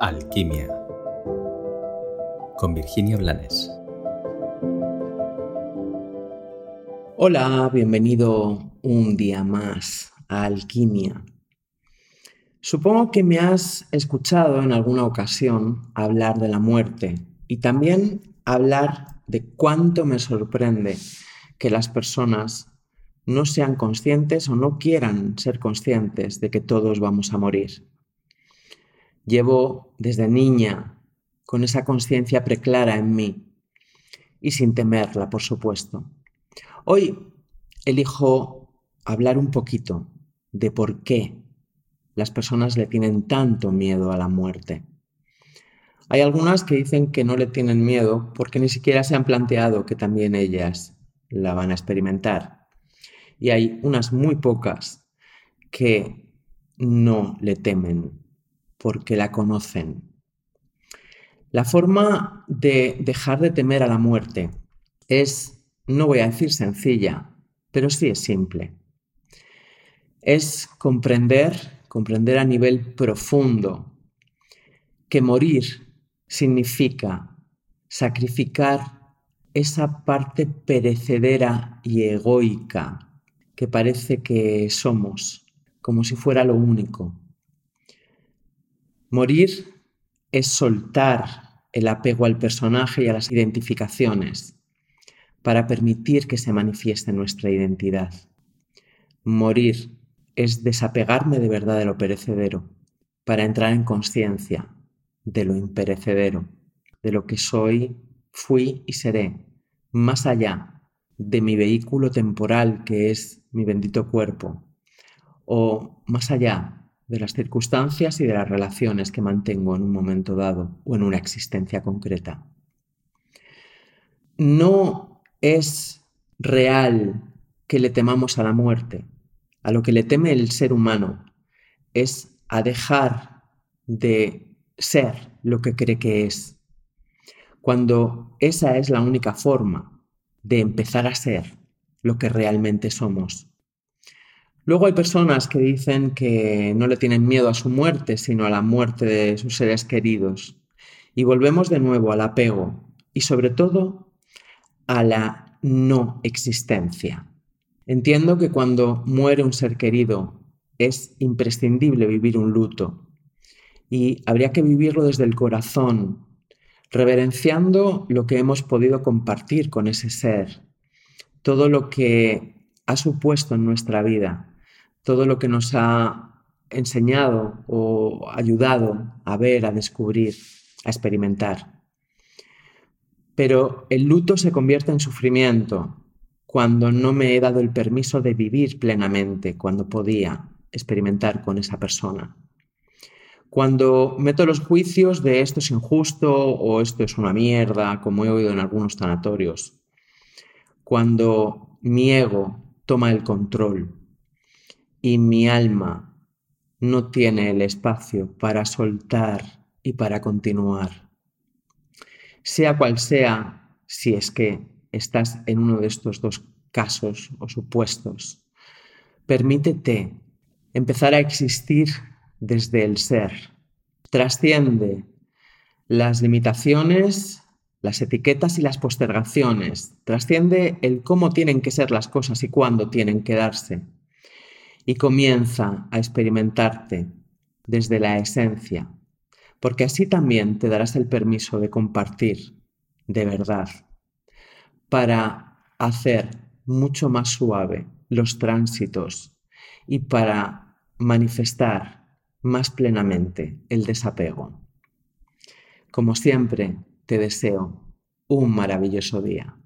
Alquimia con Virginia Blanes. Hola, bienvenido un día más a Alquimia. Supongo que me has escuchado en alguna ocasión hablar de la muerte y también hablar de cuánto me sorprende que las personas no sean conscientes o no quieran ser conscientes de que todos vamos a morir. Llevo desde niña con esa conciencia preclara en mí y sin temerla, por supuesto. Hoy elijo hablar un poquito de por qué las personas le tienen tanto miedo a la muerte. Hay algunas que dicen que no le tienen miedo porque ni siquiera se han planteado que también ellas la van a experimentar. Y hay unas muy pocas que no le temen porque la conocen. La forma de dejar de temer a la muerte es, no voy a decir sencilla, pero sí es simple. Es comprender, comprender a nivel profundo, que morir significa sacrificar esa parte perecedera y egoica que parece que somos, como si fuera lo único. Morir es soltar el apego al personaje y a las identificaciones para permitir que se manifieste nuestra identidad. Morir es desapegarme de verdad de lo perecedero para entrar en conciencia de lo imperecedero, de lo que soy, fui y seré, más allá de mi vehículo temporal que es mi bendito cuerpo, o más allá de las circunstancias y de las relaciones que mantengo en un momento dado o en una existencia concreta. No es real que le temamos a la muerte. A lo que le teme el ser humano es a dejar de ser lo que cree que es, cuando esa es la única forma de empezar a ser lo que realmente somos. Luego hay personas que dicen que no le tienen miedo a su muerte, sino a la muerte de sus seres queridos. Y volvemos de nuevo al apego y sobre todo a la no existencia. Entiendo que cuando muere un ser querido es imprescindible vivir un luto y habría que vivirlo desde el corazón, reverenciando lo que hemos podido compartir con ese ser, todo lo que ha supuesto en nuestra vida todo lo que nos ha enseñado o ayudado a ver, a descubrir, a experimentar. Pero el luto se convierte en sufrimiento cuando no me he dado el permiso de vivir plenamente, cuando podía experimentar con esa persona. Cuando meto los juicios de esto es injusto o esto es una mierda, como he oído en algunos sanatorios. Cuando mi ego toma el control y mi alma no tiene el espacio para soltar y para continuar. Sea cual sea, si es que estás en uno de estos dos casos o supuestos, permítete empezar a existir desde el ser. Trasciende las limitaciones, las etiquetas y las postergaciones. Trasciende el cómo tienen que ser las cosas y cuándo tienen que darse y comienza a experimentarte desde la esencia, porque así también te darás el permiso de compartir de verdad para hacer mucho más suave los tránsitos y para manifestar más plenamente el desapego. Como siempre, te deseo un maravilloso día.